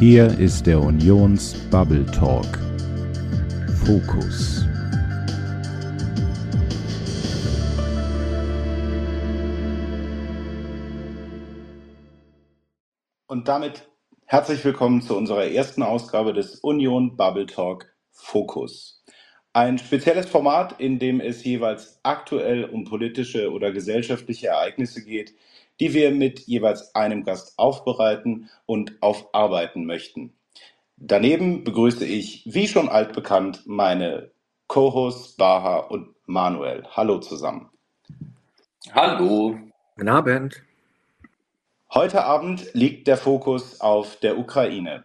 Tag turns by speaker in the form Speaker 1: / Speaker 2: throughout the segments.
Speaker 1: Hier ist der Unions Bubble Talk. Fokus.
Speaker 2: Und damit herzlich willkommen zu unserer ersten Ausgabe des Union Bubble Talk Fokus. Ein spezielles Format, in dem es jeweils aktuell um politische oder gesellschaftliche Ereignisse geht, die wir mit jeweils einem Gast aufbereiten und aufarbeiten möchten. Daneben begrüße ich, wie schon altbekannt, meine Co-Hosts Baha und Manuel. Hallo zusammen.
Speaker 3: Hallo.
Speaker 4: Guten Abend.
Speaker 2: Heute Abend liegt der Fokus auf der Ukraine.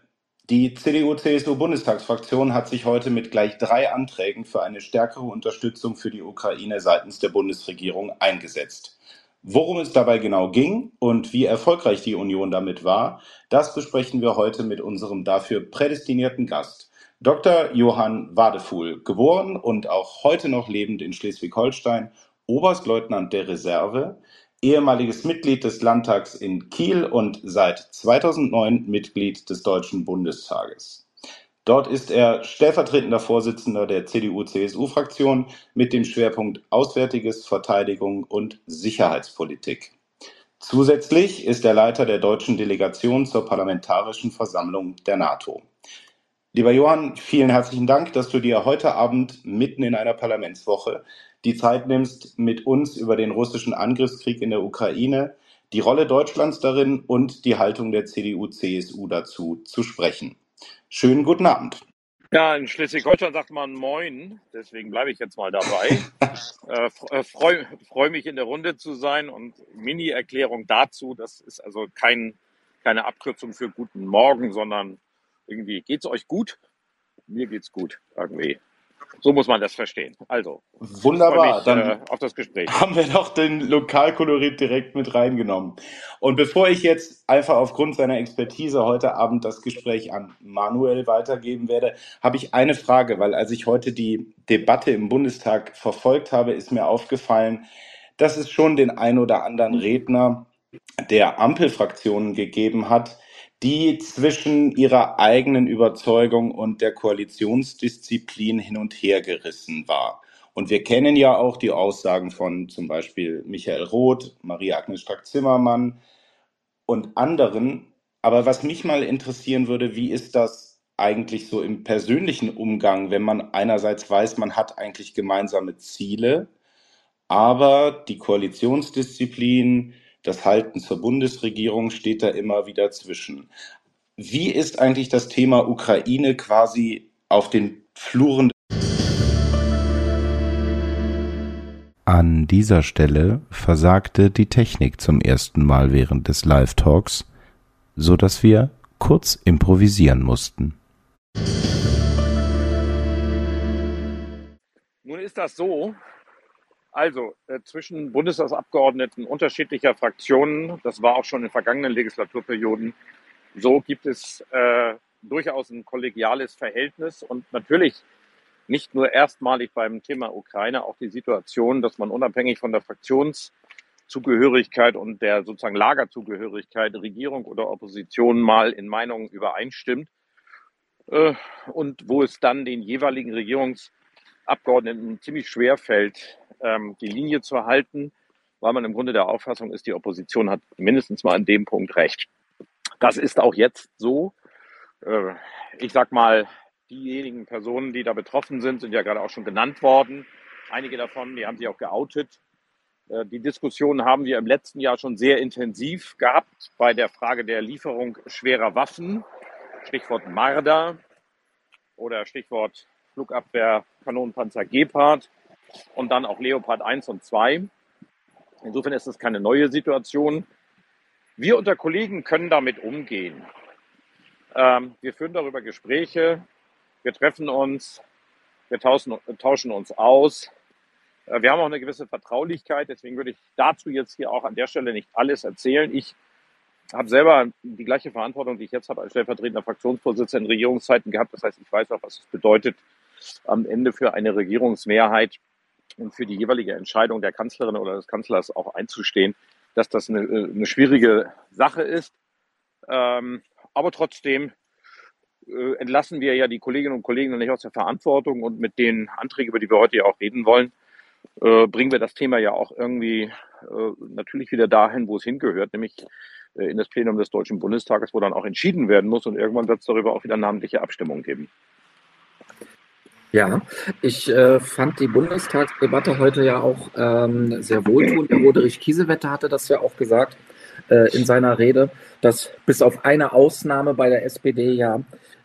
Speaker 2: Die CDU-CSU-Bundestagsfraktion hat sich heute mit gleich drei Anträgen für eine stärkere Unterstützung für die Ukraine seitens der Bundesregierung eingesetzt. Worum es dabei genau ging und wie erfolgreich die Union damit war, das besprechen wir heute mit unserem dafür prädestinierten Gast, Dr. Johann Wadefuhl, geboren und auch heute noch lebend in Schleswig-Holstein, Oberstleutnant der Reserve, ehemaliges Mitglied des Landtags in Kiel und seit 2009 Mitglied des Deutschen Bundestages. Dort ist er stellvertretender Vorsitzender der CDU-CSU-Fraktion mit dem Schwerpunkt Auswärtiges, Verteidigung und Sicherheitspolitik. Zusätzlich ist er Leiter der deutschen Delegation zur Parlamentarischen Versammlung der NATO. Lieber Johann, vielen herzlichen Dank, dass du dir heute Abend mitten in einer Parlamentswoche die Zeit nimmst, mit uns über den russischen Angriffskrieg in der Ukraine, die Rolle Deutschlands darin und die Haltung der CDU-CSU dazu zu sprechen. Schönen guten Abend.
Speaker 3: Ja, in Schleswig-Holstein sagt man Moin, deswegen bleibe ich jetzt mal dabei. äh, äh Freue freu mich in der Runde zu sein und Mini-Erklärung dazu, das ist also kein, keine Abkürzung für guten Morgen, sondern irgendwie geht's euch gut? Mir geht's gut, irgendwie. So muss man das verstehen. Also,
Speaker 2: wunderbar.
Speaker 3: Mich, dann äh, auf das Gespräch.
Speaker 2: Haben wir doch den Lokalkolorit direkt mit reingenommen. Und bevor ich jetzt einfach aufgrund seiner Expertise heute Abend das Gespräch an Manuel weitergeben werde, habe ich eine Frage, weil als ich heute die Debatte im Bundestag verfolgt habe, ist mir aufgefallen, dass es schon den ein oder anderen Redner der Ampelfraktionen gegeben hat, die zwischen ihrer eigenen Überzeugung und der Koalitionsdisziplin hin und her gerissen war. Und wir kennen ja auch die Aussagen von zum Beispiel Michael Roth, Maria-Agnes Strack-Zimmermann und anderen. Aber was mich mal interessieren würde, wie ist das eigentlich so im persönlichen Umgang, wenn man einerseits weiß, man hat eigentlich gemeinsame Ziele, aber die Koalitionsdisziplin, das Halten zur Bundesregierung steht da immer wieder zwischen. Wie ist eigentlich das Thema Ukraine quasi auf den Fluren?
Speaker 1: An dieser Stelle versagte die Technik zum ersten Mal während des Live-Talks, so dass wir kurz improvisieren mussten.
Speaker 3: Nun ist das so, also äh, zwischen Bundestagsabgeordneten unterschiedlicher Fraktionen, das war auch schon in vergangenen Legislaturperioden, so gibt es äh, durchaus ein kollegiales Verhältnis und natürlich nicht nur erstmalig beim Thema Ukraine auch die Situation, dass man unabhängig von der Fraktionszugehörigkeit und der sozusagen Lagerzugehörigkeit, Regierung oder Opposition mal in Meinungen übereinstimmt äh, und wo es dann den jeweiligen Regierungsabgeordneten ziemlich schwer fällt, ähm, die Linie zu halten, weil man im Grunde der Auffassung ist, die Opposition hat mindestens mal an dem Punkt recht. Das ist auch jetzt so. Äh, ich sag mal, diejenigen Personen, die da betroffen sind, sind ja gerade auch schon genannt worden. Einige davon, die haben sich auch geoutet. Äh, die Diskussion haben wir im letzten Jahr schon sehr intensiv gehabt bei der Frage der Lieferung schwerer Waffen. Stichwort Marder oder Stichwort Flugabwehr Kanonenpanzer Gepard und dann auch Leopard 1 und 2. Insofern ist es keine neue Situation. Wir unter Kollegen können damit umgehen. Ähm, wir führen darüber Gespräche, wir treffen uns, wir tauschen, tauschen uns aus. Äh, wir haben auch eine gewisse Vertraulichkeit, deswegen würde ich dazu jetzt hier auch an der Stelle nicht alles erzählen. Ich habe selber die gleiche Verantwortung, die ich jetzt habe als stellvertretender Fraktionsvorsitzender in Regierungszeiten gehabt. Das heißt, ich weiß auch, was es bedeutet, am Ende für eine Regierungsmehrheit und für die jeweilige Entscheidung der Kanzlerin oder des Kanzlers auch einzustehen, dass das eine, eine schwierige Sache ist. Ähm, aber trotzdem äh, entlassen wir ja die Kolleginnen und Kollegen nicht aus der Verantwortung und mit den Anträgen, über die wir heute ja auch reden wollen, äh, bringen wir das Thema ja auch irgendwie äh, natürlich wieder dahin, wo es hingehört, nämlich äh, in das Plenum des Deutschen Bundestages, wo dann auch entschieden werden muss und irgendwann wird es darüber auch wieder namentliche Abstimmung geben.
Speaker 4: Ja, ich äh, fand die Bundestagsdebatte heute ja auch ähm, sehr wohltuend. Der Roderich Kiesewetter hatte das ja auch gesagt äh, in seiner Rede, dass bis auf eine Ausnahme bei der SPD ja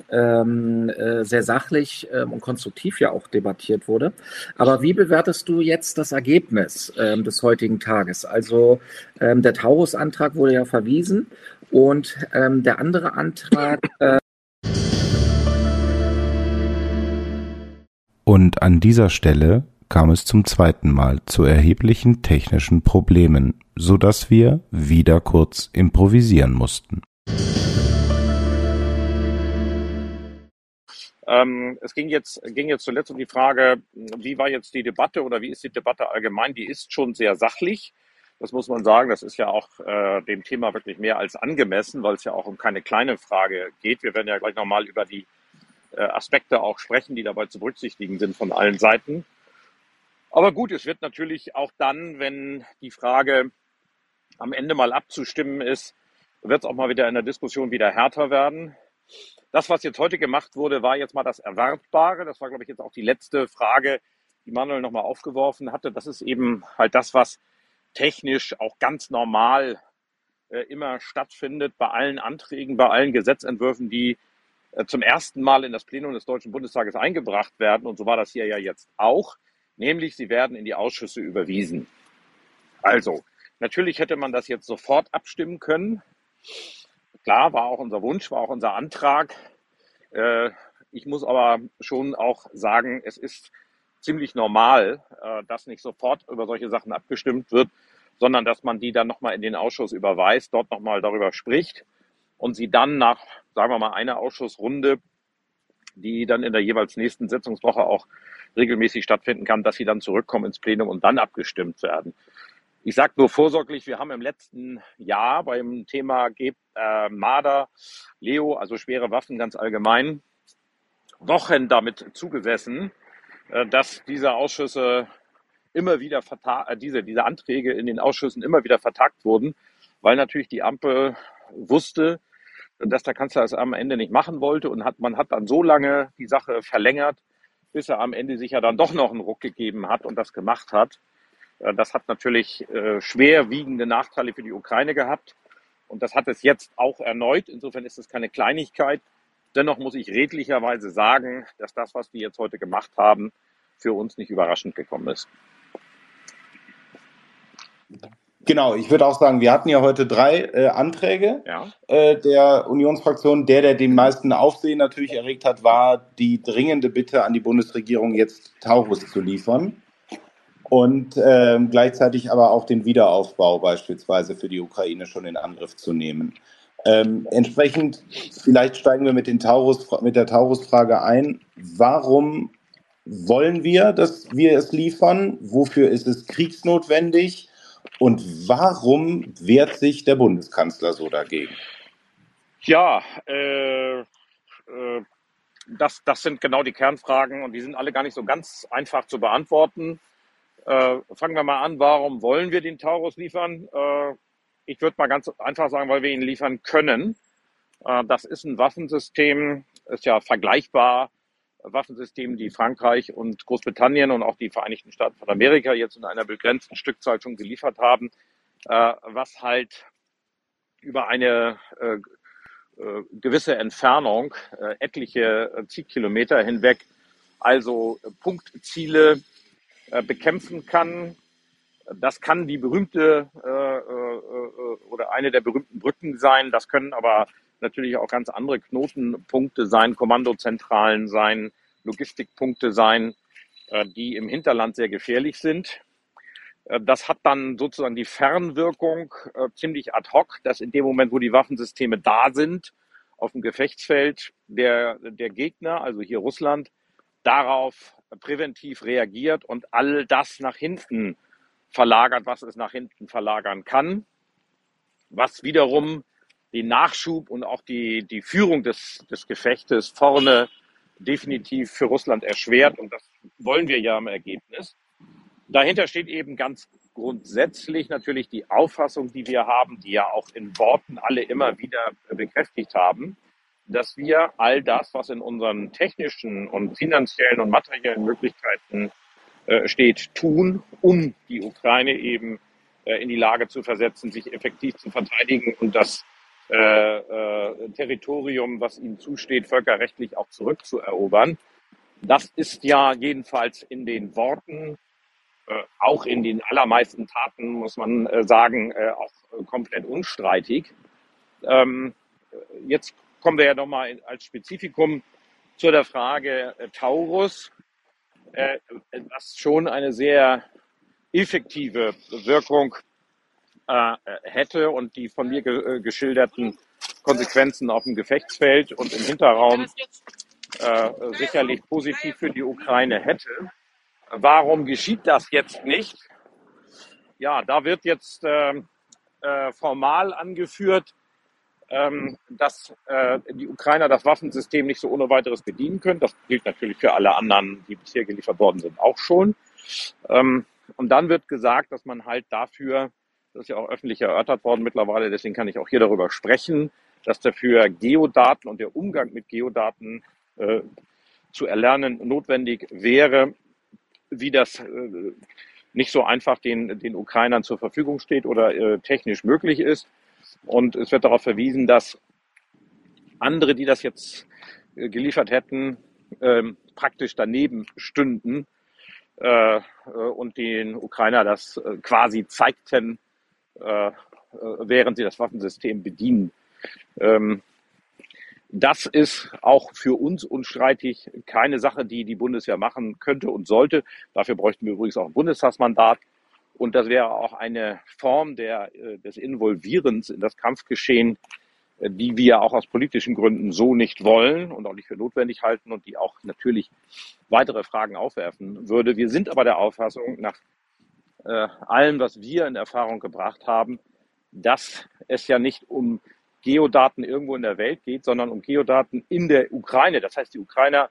Speaker 4: ähm, äh, sehr sachlich ähm, und konstruktiv ja auch debattiert wurde. Aber wie bewertest du jetzt das Ergebnis ähm, des heutigen Tages? Also ähm, der Taurus-Antrag wurde ja verwiesen und ähm, der andere Antrag.
Speaker 1: Und an dieser Stelle kam es zum zweiten Mal zu erheblichen technischen Problemen, so dass wir wieder kurz improvisieren mussten.
Speaker 3: Ähm, es ging jetzt, ging jetzt zuletzt um die Frage, wie war jetzt die Debatte oder wie ist die Debatte allgemein? Die ist schon sehr sachlich. Das muss man sagen. Das ist ja auch äh, dem Thema wirklich mehr als angemessen, weil es ja auch um keine kleine Frage geht. Wir werden ja gleich nochmal über die Aspekte auch sprechen, die dabei zu berücksichtigen sind von allen Seiten. Aber gut, es wird natürlich auch dann, wenn die Frage am Ende mal abzustimmen ist, wird es auch mal wieder in der Diskussion wieder härter werden. Das, was jetzt heute gemacht wurde, war jetzt mal das Erwartbare. Das war, glaube ich, jetzt auch die letzte Frage, die Manuel nochmal aufgeworfen hatte. Das ist eben halt das, was technisch auch ganz normal äh, immer stattfindet bei allen Anträgen, bei allen Gesetzentwürfen, die äh, zum ersten Mal in das Plenum des Deutschen Bundestages eingebracht werden. Und so war das hier ja jetzt auch. Nämlich, sie werden in die Ausschüsse überwiesen. Also, natürlich hätte man das jetzt sofort abstimmen können. Klar, war auch unser Wunsch, war auch unser Antrag. Äh, ich muss aber schon auch sagen, es ist ziemlich normal, äh, dass nicht sofort über solche Sachen abgestimmt wird, sondern dass man die dann nochmal in den Ausschuss überweist, dort nochmal darüber spricht und sie dann nach, sagen wir mal, einer Ausschussrunde, die dann in der jeweils nächsten Sitzungswoche auch regelmäßig stattfinden kann, dass sie dann zurückkommen ins Plenum und dann abgestimmt werden. Ich sage nur vorsorglich, wir haben im letzten Jahr beim Thema äh, Marder, Leo, also schwere Waffen ganz allgemein, Wochen damit zugesessen, äh, dass diese Ausschüsse immer wieder äh, diese, diese Anträge in den Ausschüssen immer wieder vertagt wurden, weil natürlich die Ampel wusste, dass der Kanzler es am Ende nicht machen wollte und hat, man hat dann so lange die Sache verlängert, bis er am Ende sich ja dann doch noch einen Ruck gegeben hat und das gemacht hat. Äh, das hat natürlich äh, schwerwiegende Nachteile für die Ukraine gehabt. Und das hat es jetzt auch erneut. Insofern ist es keine Kleinigkeit. Dennoch muss ich redlicherweise sagen, dass das, was wir jetzt heute gemacht haben, für uns nicht überraschend gekommen ist.
Speaker 2: Genau, ich würde auch sagen, wir hatten ja heute drei äh, Anträge ja. äh, der Unionsfraktion. Der, der den meisten Aufsehen natürlich erregt hat, war die dringende Bitte an die Bundesregierung, jetzt Taurus zu liefern und äh, gleichzeitig aber auch den Wiederaufbau beispielsweise für die Ukraine schon in Angriff zu nehmen. Ähm, entsprechend, vielleicht steigen wir mit, den Taurus, mit der Taurus-Frage ein. Warum wollen wir, dass wir es liefern? Wofür ist es kriegsnotwendig? Und warum wehrt sich der Bundeskanzler so dagegen?
Speaker 3: Ja, äh, äh, das, das sind genau die Kernfragen und die sind alle gar nicht so ganz einfach zu beantworten. Äh, fangen wir mal an, warum wollen wir den Taurus liefern? Äh, ich würde mal ganz einfach sagen, weil wir ihn liefern können. Äh, das ist ein Waffensystem, ist ja vergleichbar. Waffensystem, die Frankreich und Großbritannien und auch die Vereinigten Staaten von Amerika jetzt in einer begrenzten Stückzahl schon geliefert haben, äh, was halt über eine äh, äh, gewisse Entfernung, äh, etliche Zielkilometer hinweg, also Punktziele äh, bekämpfen kann. Das kann die berühmte äh, äh, oder eine der berühmten Brücken sein. Das können aber natürlich auch ganz andere Knotenpunkte sein, Kommandozentralen sein, Logistikpunkte sein, die im Hinterland sehr gefährlich sind. Das hat dann sozusagen die Fernwirkung ziemlich ad hoc, dass in dem Moment, wo die Waffensysteme da sind, auf dem Gefechtsfeld der, der Gegner, also hier Russland, darauf präventiv reagiert und all das nach hinten verlagert, was es nach hinten verlagern kann, was wiederum den Nachschub und auch die, die Führung des, des Gefechtes vorne definitiv für Russland erschwert. Und das wollen wir ja im Ergebnis. Dahinter steht eben ganz grundsätzlich natürlich die Auffassung, die wir haben, die ja auch in Worten alle immer wieder bekräftigt haben, dass wir all das, was in unseren technischen und finanziellen und materiellen Möglichkeiten äh, steht, tun, um die Ukraine eben äh, in die Lage zu versetzen, sich effektiv zu verteidigen und das äh, äh, Territorium, was ihnen zusteht, völkerrechtlich auch zurückzuerobern. Das ist ja jedenfalls in den Worten, äh, auch in den allermeisten Taten, muss man äh, sagen, äh, auch komplett unstreitig. Ähm, jetzt kommen wir ja nochmal als Spezifikum zu der Frage äh, Taurus, äh, das schon eine sehr effektive Wirkung äh, hätte und die von mir ge äh, geschilderten Konsequenzen auf dem Gefechtsfeld und im Hinterraum äh, sicherlich positiv für die Ukraine hätte. Warum geschieht das jetzt nicht? Ja, da wird jetzt äh, äh, formal angeführt, ähm, dass äh, die Ukrainer das Waffensystem nicht so ohne weiteres bedienen können. Das gilt natürlich für alle anderen, die bisher geliefert worden sind, auch schon. Ähm, und dann wird gesagt, dass man halt dafür das ist ja auch öffentlich erörtert worden mittlerweile, deswegen kann ich auch hier darüber sprechen, dass dafür Geodaten und der Umgang mit Geodaten äh, zu erlernen notwendig wäre, wie das äh, nicht so einfach den, den Ukrainern zur Verfügung steht oder äh, technisch möglich ist. Und es wird darauf verwiesen, dass andere, die das jetzt äh, geliefert hätten, ähm, praktisch daneben stünden äh, äh, und den Ukrainer das quasi zeigten, äh, äh, während sie das Waffensystem bedienen. Ähm, das ist auch für uns unstreitig keine Sache, die die Bundeswehr machen könnte und sollte. Dafür bräuchten wir übrigens auch ein Bundestagsmandat. Und das wäre auch eine Form der, äh, des Involvierens in das Kampfgeschehen, die wir auch aus politischen Gründen so nicht wollen und auch nicht für notwendig halten und die auch natürlich weitere Fragen aufwerfen würde. Wir sind aber der Auffassung, nach äh, allem, was wir in Erfahrung gebracht haben, dass es ja nicht um Geodaten irgendwo in der Welt geht, sondern um Geodaten in der Ukraine. Das heißt, die Ukrainer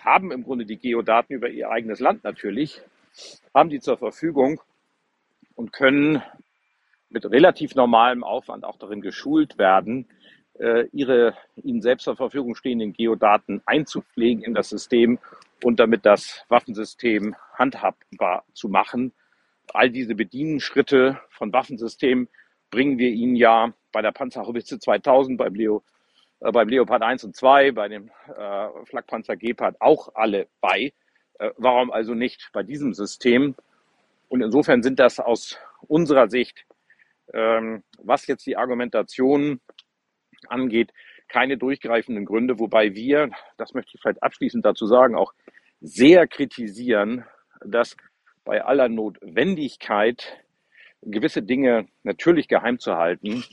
Speaker 3: haben im Grunde die Geodaten über ihr eigenes Land natürlich, haben die zur Verfügung und können mit relativ normalem Aufwand auch darin geschult werden, äh, ihre ihnen selbst zur Verfügung stehenden Geodaten einzupflegen in das System und damit das Waffensystem handhabbar zu machen all diese Bedienschritte von Waffensystemen bringen wir ihnen ja bei der Panzerhaubitze 2000, beim, Leo, äh, beim Leopard 1 und 2, bei dem äh, Flakpanzer Gepard auch alle bei. Äh, warum also nicht bei diesem System? Und insofern sind das aus unserer Sicht, ähm, was jetzt die Argumentation angeht, keine durchgreifenden Gründe, wobei wir, das möchte ich vielleicht abschließend dazu sagen, auch sehr kritisieren, dass bei aller Notwendigkeit, gewisse Dinge natürlich geheim zu halten,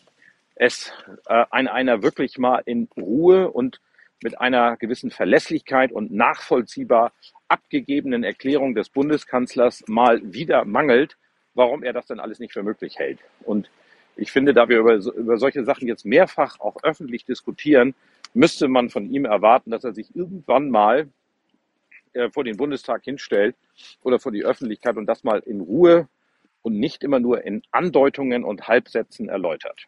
Speaker 3: es äh, an einer wirklich mal in Ruhe und mit einer gewissen Verlässlichkeit und nachvollziehbar abgegebenen Erklärung des Bundeskanzlers mal wieder mangelt, warum er das dann alles nicht für möglich hält. Und ich finde, da wir über, über solche Sachen jetzt mehrfach auch öffentlich diskutieren, müsste man von ihm erwarten, dass er sich irgendwann mal äh, vor den Bundestag hinstellt oder vor die Öffentlichkeit und das mal in Ruhe und nicht immer nur in Andeutungen und Halbsätzen erläutert.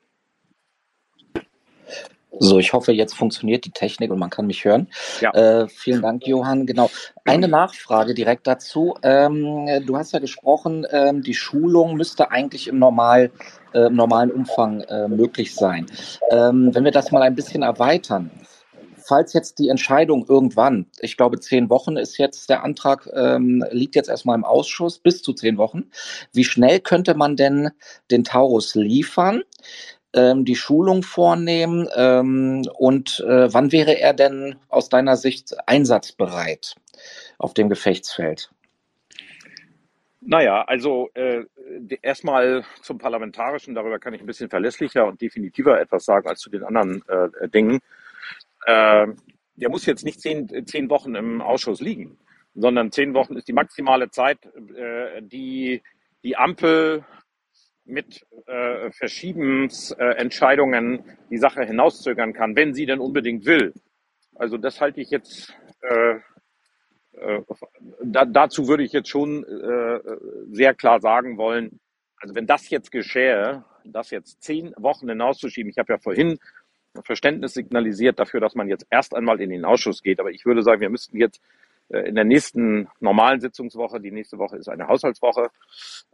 Speaker 4: So, ich hoffe, jetzt funktioniert die Technik und man kann mich hören. Ja. Äh, vielen Dank, Johann. Genau. Eine Nachfrage direkt dazu. Ähm, du hast ja gesprochen, ähm, die Schulung müsste eigentlich im, normal, äh, im normalen Umfang äh, möglich sein. Ähm, wenn wir das mal ein bisschen erweitern, falls jetzt die Entscheidung irgendwann, ich glaube, zehn Wochen ist jetzt der Antrag, ähm, liegt jetzt erstmal im Ausschuss, bis zu zehn Wochen. Wie schnell könnte man denn den Taurus liefern? Ähm, die Schulung vornehmen ähm, und äh, wann wäre er denn aus deiner Sicht einsatzbereit auf dem Gefechtsfeld?
Speaker 3: Naja, also äh, erstmal zum Parlamentarischen, darüber kann ich ein bisschen verlässlicher und definitiver etwas sagen als zu den anderen äh, Dingen äh, der muss jetzt nicht zehn, zehn Wochen im Ausschuss liegen, sondern zehn Wochen ist die maximale Zeit, äh, die die Ampel mit äh, Verschiebensentscheidungen äh, die Sache hinauszögern kann, wenn sie denn unbedingt will. Also das halte ich jetzt, äh, äh, da, dazu würde ich jetzt schon äh, sehr klar sagen wollen, also wenn das jetzt geschähe, das jetzt zehn Wochen hinauszuschieben, ich habe ja vorhin Verständnis signalisiert dafür, dass man jetzt erst einmal in den Ausschuss geht, aber ich würde sagen, wir müssten jetzt äh, in der nächsten normalen Sitzungswoche, die nächste Woche ist eine Haushaltswoche,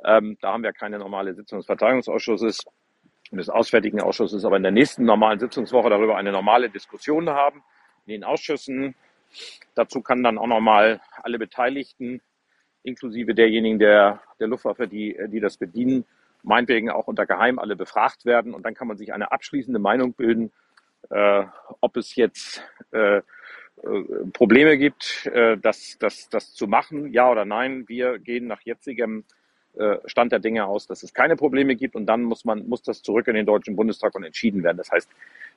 Speaker 3: ähm, da haben wir keine normale Sitzung des Verteidigungsausschusses und des Auswärtigen Ausschusses, aber in der nächsten normalen Sitzungswoche darüber eine normale Diskussion haben in den Ausschüssen. Dazu kann dann auch nochmal alle Beteiligten, inklusive derjenigen der, der Luftwaffe, die, die das bedienen, meinetwegen auch unter Geheim alle befragt werden und dann kann man sich eine abschließende Meinung bilden, äh, ob es jetzt äh, äh, Probleme gibt, äh, das, das, das zu machen, ja oder nein. Wir gehen nach jetzigem äh, Stand der Dinge aus, dass es keine Probleme gibt und dann muss man muss das zurück in den Deutschen Bundestag und entschieden werden. Das heißt,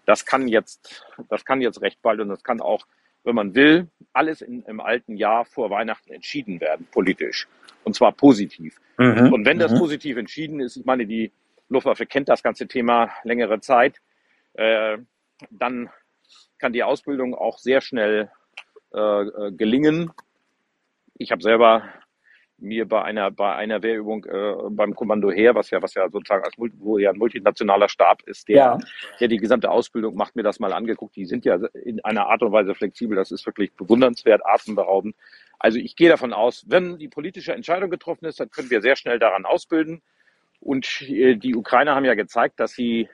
Speaker 3: das kann jetzt das kann jetzt recht bald und das kann auch, wenn man will, alles in, im alten Jahr vor Weihnachten entschieden werden politisch und zwar positiv. Mhm. Und wenn das mhm. positiv entschieden ist, ich meine, die Luftwaffe kennt das ganze Thema längere Zeit, äh, dann kann die Ausbildung auch sehr schnell äh, äh, gelingen. Ich habe selber mir bei einer bei einer Wehrübung äh, beim Kommando Heer, was ja was ja sozusagen als wo ja ein multinationaler Stab ist, der ja. der die gesamte Ausbildung macht, mir das mal angeguckt. Die sind ja in einer Art und Weise flexibel. Das ist wirklich bewundernswert, atemberaubend. Also ich gehe davon aus, wenn die politische Entscheidung getroffen ist, dann können wir sehr schnell daran ausbilden. Und äh, die Ukrainer haben ja gezeigt, dass sie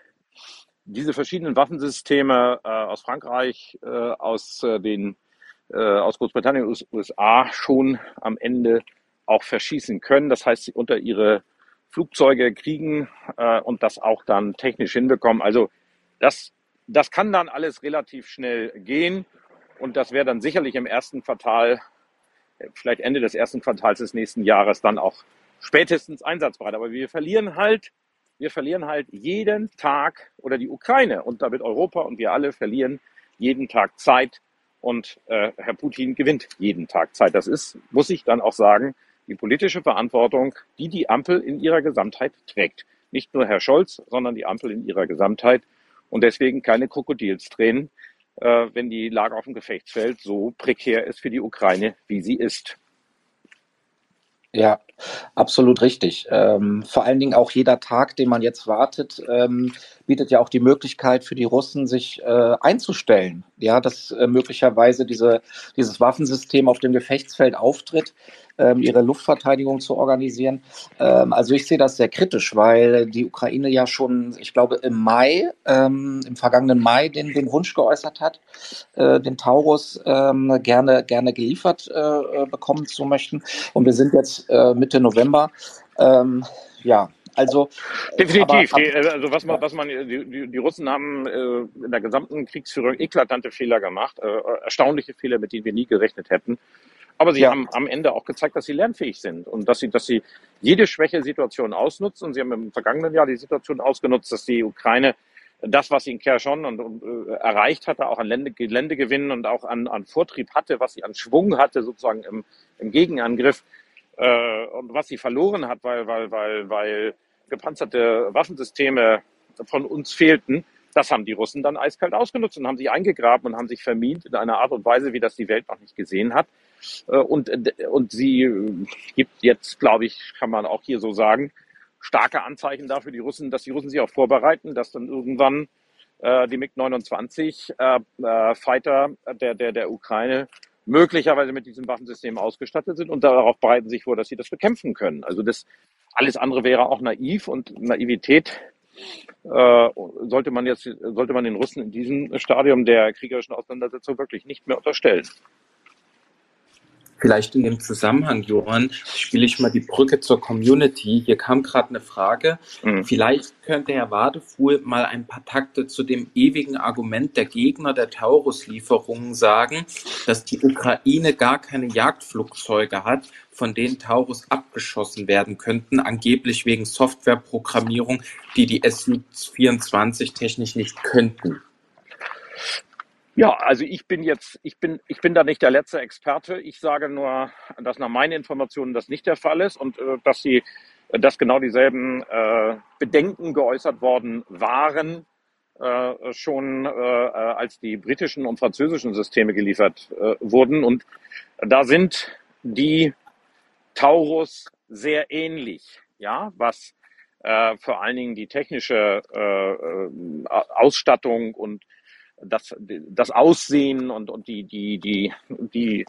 Speaker 3: diese verschiedenen Waffensysteme äh, aus Frankreich, äh, aus äh, den äh, aus Großbritannien und USA schon am Ende auch verschießen können. Das heißt, sie unter ihre Flugzeuge kriegen äh, und das auch dann technisch hinbekommen. Also das, das kann dann alles relativ schnell gehen und das wäre dann sicherlich im ersten Quartal, vielleicht Ende des ersten Quartals des nächsten Jahres dann auch spätestens einsatzbereit. Aber wir verlieren halt wir verlieren halt jeden Tag oder die Ukraine und damit Europa und wir alle verlieren jeden Tag Zeit und äh, Herr Putin gewinnt jeden Tag Zeit. Das ist, muss ich dann auch sagen, die politische Verantwortung, die die Ampel in ihrer Gesamtheit trägt. Nicht nur Herr Scholz, sondern die Ampel in ihrer Gesamtheit und deswegen keine Krokodilstränen, äh, wenn die Lage auf dem Gefechtsfeld so prekär ist für die Ukraine, wie sie ist.
Speaker 4: Ja, absolut richtig. Ähm, vor allen Dingen auch jeder Tag, den man jetzt wartet, ähm, bietet ja auch die Möglichkeit für die Russen, sich äh, einzustellen. Ja, dass äh, möglicherweise diese, dieses Waffensystem auf dem Gefechtsfeld auftritt ähm, ihre Luftverteidigung zu organisieren. Ähm, also ich sehe das sehr kritisch, weil die Ukraine ja schon, ich glaube, im Mai, ähm, im vergangenen Mai den, den Wunsch geäußert hat, äh, den Taurus ähm, gerne, gerne geliefert äh, äh bekommen zu möchten. Und wir sind jetzt äh, Mitte November. Ähm, ja, also
Speaker 3: definitiv. Aber, aber, also was man, was man, die, die Russen haben äh, in der gesamten Kriegsführung eklatante Fehler gemacht, äh, erstaunliche Fehler, mit denen wir nie gerechnet hätten. Aber sie ja. haben am Ende auch gezeigt, dass sie lernfähig sind und dass sie, dass sie jede Schwäche-Situation ausnutzen. Und sie haben im vergangenen Jahr die Situation ausgenutzt, dass die Ukraine das, was sie in Kherson und, und äh, erreicht hatte, auch an Lände, Geländegewinnen und auch an, an Vortrieb hatte, was sie an Schwung hatte, sozusagen im, im Gegenangriff, äh, und was sie verloren hat, weil, weil, weil, weil gepanzerte Waffensysteme von uns fehlten, das haben die Russen dann eiskalt ausgenutzt und haben sich eingegraben und haben sich vermint in einer Art und Weise, wie das die Welt noch nicht gesehen hat. Äh, und, äh, und sie äh, gibt jetzt, glaube ich, kann man auch hier so sagen, starke Anzeichen dafür, die Russen, dass die Russen sich auch vorbereiten, dass dann irgendwann äh, die MiG-29 äh, Fighter der, der, der Ukraine möglicherweise mit diesem Waffensystem ausgestattet sind und darauf bereiten sich vor, dass sie das bekämpfen können. Also das alles andere wäre auch naiv und Naivität äh, sollte man jetzt sollte man den Russen in diesem Stadium der kriegerischen Auseinandersetzung wirklich nicht mehr unterstellen.
Speaker 4: Vielleicht in dem Zusammenhang, Johann, spiele ich mal die Brücke zur Community. Hier kam gerade eine Frage. Mhm. Vielleicht könnte Herr Wadefuhl mal ein paar Takte zu dem ewigen Argument der Gegner der Taurus-Lieferungen sagen, dass die Ukraine gar keine Jagdflugzeuge hat, von denen Taurus abgeschossen werden könnten, angeblich wegen Softwareprogrammierung, die die Su-24 technisch nicht könnten.
Speaker 3: Ja, also ich bin jetzt, ich bin, ich bin da nicht der letzte Experte. Ich sage nur, dass nach meinen Informationen das nicht der Fall ist und äh, dass sie dass genau dieselben äh, Bedenken geäußert worden waren, äh, schon äh, als die britischen und französischen Systeme geliefert äh, wurden. Und da sind die Taurus sehr ähnlich, ja, was äh, vor allen Dingen die technische äh, äh Ausstattung und das, das Aussehen und, und die, die, die, die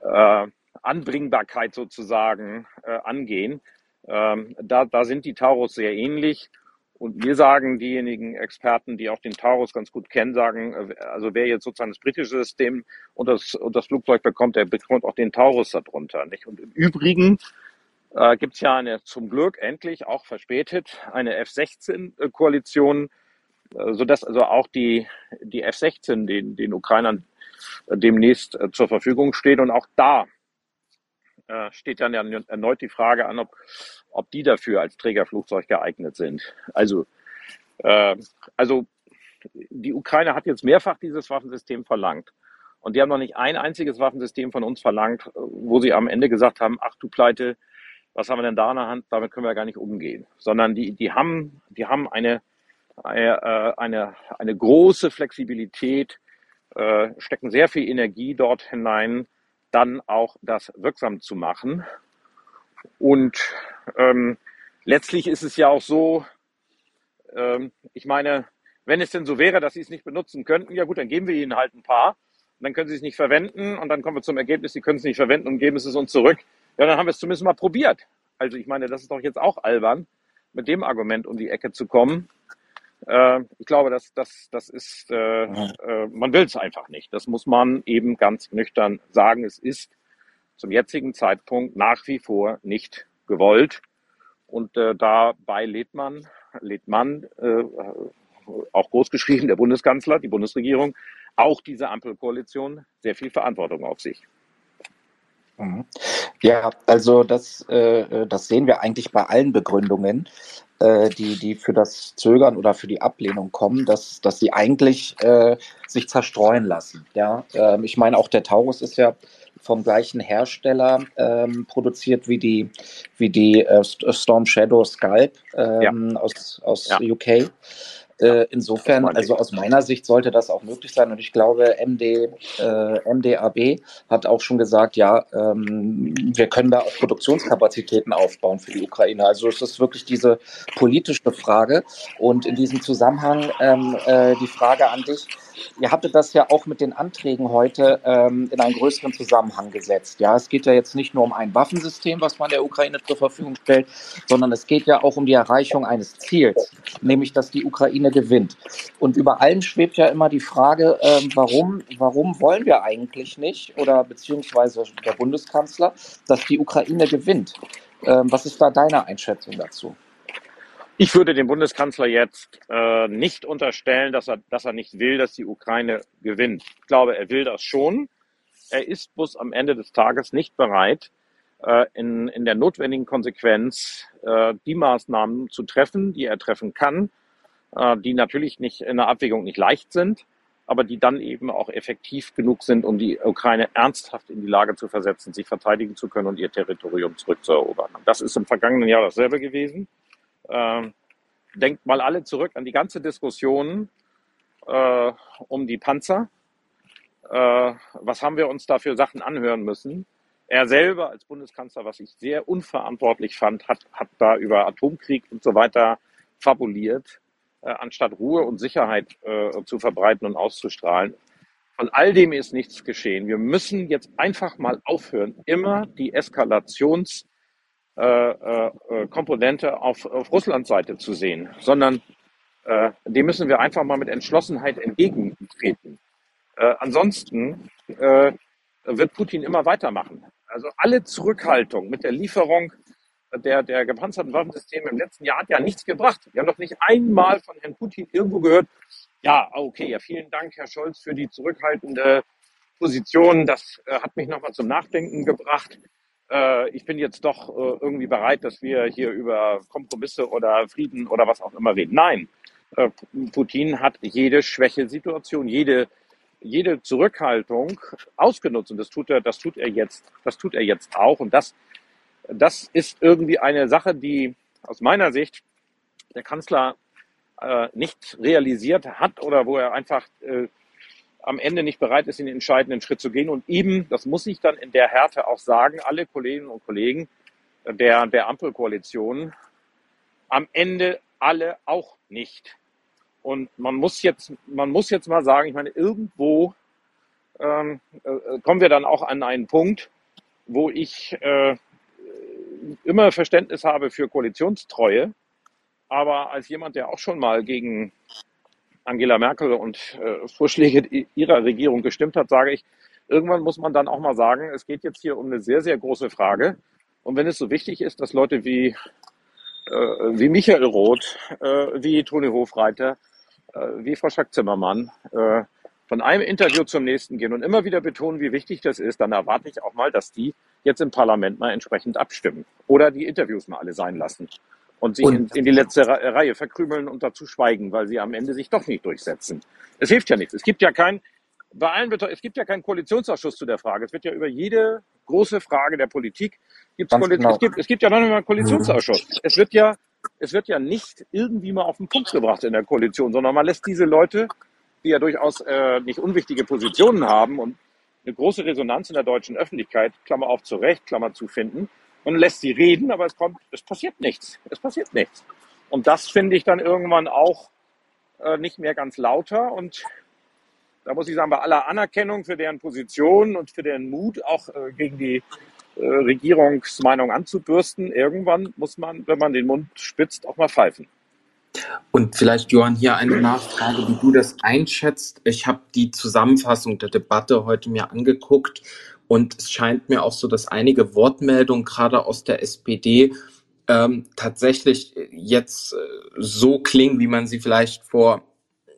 Speaker 3: äh, Anbringbarkeit sozusagen äh, angehen. Ähm, da, da sind die Taurus sehr ähnlich. Und mir sagen diejenigen Experten, die auch den Taurus ganz gut kennen, sagen, äh, also wer jetzt sozusagen das britische System und das, und das Flugzeug bekommt, der bekommt auch den Taurus darunter. Nicht? Und im Übrigen äh, gibt es ja eine zum Glück endlich auch verspätet eine F-16-Koalition, äh, sodass also auch die, die F-16 den, den Ukrainern äh, demnächst äh, zur Verfügung steht. Und auch da äh, steht dann ja erneut die Frage an, ob, ob die dafür als Trägerflugzeug geeignet sind. Also, äh, also die Ukraine hat jetzt mehrfach dieses Waffensystem verlangt. Und die haben noch nicht ein einziges Waffensystem von uns verlangt, wo sie am Ende gesagt haben, ach du Pleite, was haben wir denn da in der Hand, damit können wir gar nicht umgehen. Sondern die, die haben, die haben eine, eine, äh, eine, eine große Flexibilität, äh, stecken sehr viel Energie dort hinein, dann auch das wirksam zu machen. Und ähm, letztlich ist es ja auch so, ähm, ich meine, wenn es denn so wäre, dass sie es nicht benutzen könnten, ja gut, dann geben wir ihnen halt ein paar. Und dann können sie es nicht verwenden und dann kommen wir zum Ergebnis, sie können es nicht verwenden und geben es uns zurück. Ja, dann haben wir es zumindest mal probiert. Also ich meine, das ist doch jetzt auch albern, mit dem Argument um die Ecke zu kommen. Äh, ich glaube, das, das, das ist, äh, äh, man will es einfach nicht. Das muss man eben ganz nüchtern sagen. Es ist zum jetzigen Zeitpunkt nach wie vor nicht gewollt. Und äh, dabei lädt man, lädt man, äh, auch großgeschrieben der Bundeskanzler, die Bundesregierung, auch diese Ampelkoalition sehr viel Verantwortung auf sich.
Speaker 4: Mhm. Ja, also das, äh, das sehen wir eigentlich bei allen Begründungen äh, die, die für das Zögern oder für die Ablehnung kommen, dass, dass sie eigentlich äh, sich zerstreuen lassen. Ja, ähm, ich meine, auch der Taurus ist ja vom gleichen Hersteller ähm, produziert wie die, wie die äh, Storm Shadow Scalp ähm, ja. aus, aus ja. UK. Äh, insofern, also aus meiner Sicht sollte das auch möglich sein. Und ich glaube, MD, äh, MDAB hat auch schon gesagt, ja, ähm, wir können da auch Produktionskapazitäten aufbauen für die Ukraine. Also es ist wirklich diese politische Frage. Und in diesem Zusammenhang ähm, äh, die Frage an dich, ihr hattet das ja auch mit den Anträgen heute ähm, in einen größeren Zusammenhang gesetzt. Ja, es geht ja jetzt nicht nur um ein Waffensystem, was man der Ukraine zur Verfügung stellt, sondern es geht ja auch um die Erreichung eines Ziels, nämlich dass die Ukraine gewinnt. Und über allem schwebt ja immer die Frage, ähm, warum, warum wollen wir eigentlich nicht oder beziehungsweise der Bundeskanzler, dass die Ukraine gewinnt? Ähm, was ist da deine Einschätzung dazu?
Speaker 3: Ich würde dem Bundeskanzler jetzt äh, nicht unterstellen, dass er, dass er nicht will, dass die Ukraine gewinnt. Ich glaube, er will das schon. Er ist bloß am Ende des Tages nicht bereit, äh, in, in der notwendigen Konsequenz äh, die Maßnahmen zu treffen, die er treffen kann, äh, die natürlich nicht in der Abwägung nicht leicht sind, aber die dann eben auch effektiv genug sind, um die Ukraine ernsthaft in die Lage zu versetzen, sich verteidigen zu können und ihr Territorium zurückzuerobern. Das ist im vergangenen Jahr dasselbe gewesen. Ähm, denkt mal alle zurück an die ganze Diskussion äh, um die Panzer. Äh, was haben wir uns da für Sachen anhören müssen? Er selber als Bundeskanzler, was ich sehr unverantwortlich fand, hat, hat da über Atomkrieg und so weiter fabuliert, äh, anstatt Ruhe und Sicherheit äh, zu verbreiten und auszustrahlen. Von all dem ist nichts geschehen. Wir müssen jetzt einfach mal aufhören, immer die Eskalations- Komponente auf, auf Russlands Seite zu sehen, sondern äh, dem müssen wir einfach mal mit Entschlossenheit entgegentreten. Äh, ansonsten äh, wird Putin immer weitermachen. Also alle Zurückhaltung mit der Lieferung der, der gepanzerten Waffensysteme im letzten Jahr hat ja nichts gebracht. Wir haben doch nicht einmal von Herrn Putin irgendwo gehört, ja, okay, ja, vielen Dank, Herr Scholz, für die zurückhaltende Position. Das äh, hat mich nochmal zum Nachdenken gebracht äh, ich bin jetzt doch äh, irgendwie bereit, dass wir hier über Kompromisse oder Frieden oder was auch immer reden. Nein, äh, Putin hat jede Schwächesituation, jede jede Zurückhaltung ausgenutzt. Und das tut er, das tut er jetzt, das tut er jetzt auch. Und das Das ist irgendwie eine Sache, die aus meiner Sicht der Kanzler äh, nicht realisiert hat oder wo er einfach äh, am Ende nicht bereit ist, den entscheidenden Schritt zu gehen. Und eben, das muss ich dann in der Härte auch sagen, alle Kolleginnen und Kollegen der, der Ampelkoalition am Ende alle auch nicht. Und man muss jetzt, man muss jetzt mal sagen, ich meine, irgendwo ähm, äh, kommen wir dann auch an einen Punkt, wo ich äh, immer Verständnis habe für Koalitionstreue. Aber als jemand, der auch schon mal gegen Angela Merkel und äh, Vorschläge ihrer Regierung gestimmt hat, sage ich, irgendwann muss man dann auch mal sagen, es geht jetzt hier um eine sehr, sehr große Frage. Und wenn es so wichtig ist, dass Leute wie, äh, wie Michael Roth, äh, wie Toni Hofreiter, äh, wie Frau Schack-Zimmermann äh, von einem Interview zum nächsten gehen und immer wieder betonen, wie wichtig das ist, dann erwarte ich auch mal, dass die jetzt im Parlament mal entsprechend abstimmen oder die Interviews mal alle sein lassen und sich und, in, in, die letzte Reihe verkrümeln und dazu schweigen, weil sie am Ende sich doch nicht durchsetzen. Es hilft ja nichts. Es gibt ja kein, bei allen, es gibt ja keinen Koalitionsausschuss zu der Frage. Es wird ja über jede große Frage der Politik gibt's genau. es, gibt, es gibt ja noch nicht mal einen Koalitionsausschuss. Mhm. Es wird ja, es wird ja nicht irgendwie mal auf den Punkt gebracht in der Koalition, sondern man lässt diese Leute die ja durchaus äh, nicht unwichtige Positionen haben und eine große Resonanz in der deutschen Öffentlichkeit, Klammer auf zu Recht, Klammer zu finden, und lässt sie reden, aber es kommt, es passiert nichts. Es passiert nichts. Und das finde ich dann irgendwann auch äh, nicht mehr ganz lauter. Und da muss ich sagen, bei aller Anerkennung für deren Position und für deren Mut, auch äh, gegen die äh, Regierungsmeinung anzubürsten, irgendwann muss man, wenn man den Mund spitzt, auch mal pfeifen.
Speaker 5: Und vielleicht, Johann, hier eine Nachfrage, wie du das einschätzt. Ich habe die Zusammenfassung der Debatte heute mir angeguckt und es scheint mir auch so, dass einige Wortmeldungen gerade aus der SPD ähm, tatsächlich jetzt äh, so klingen, wie man sie vielleicht vor äh,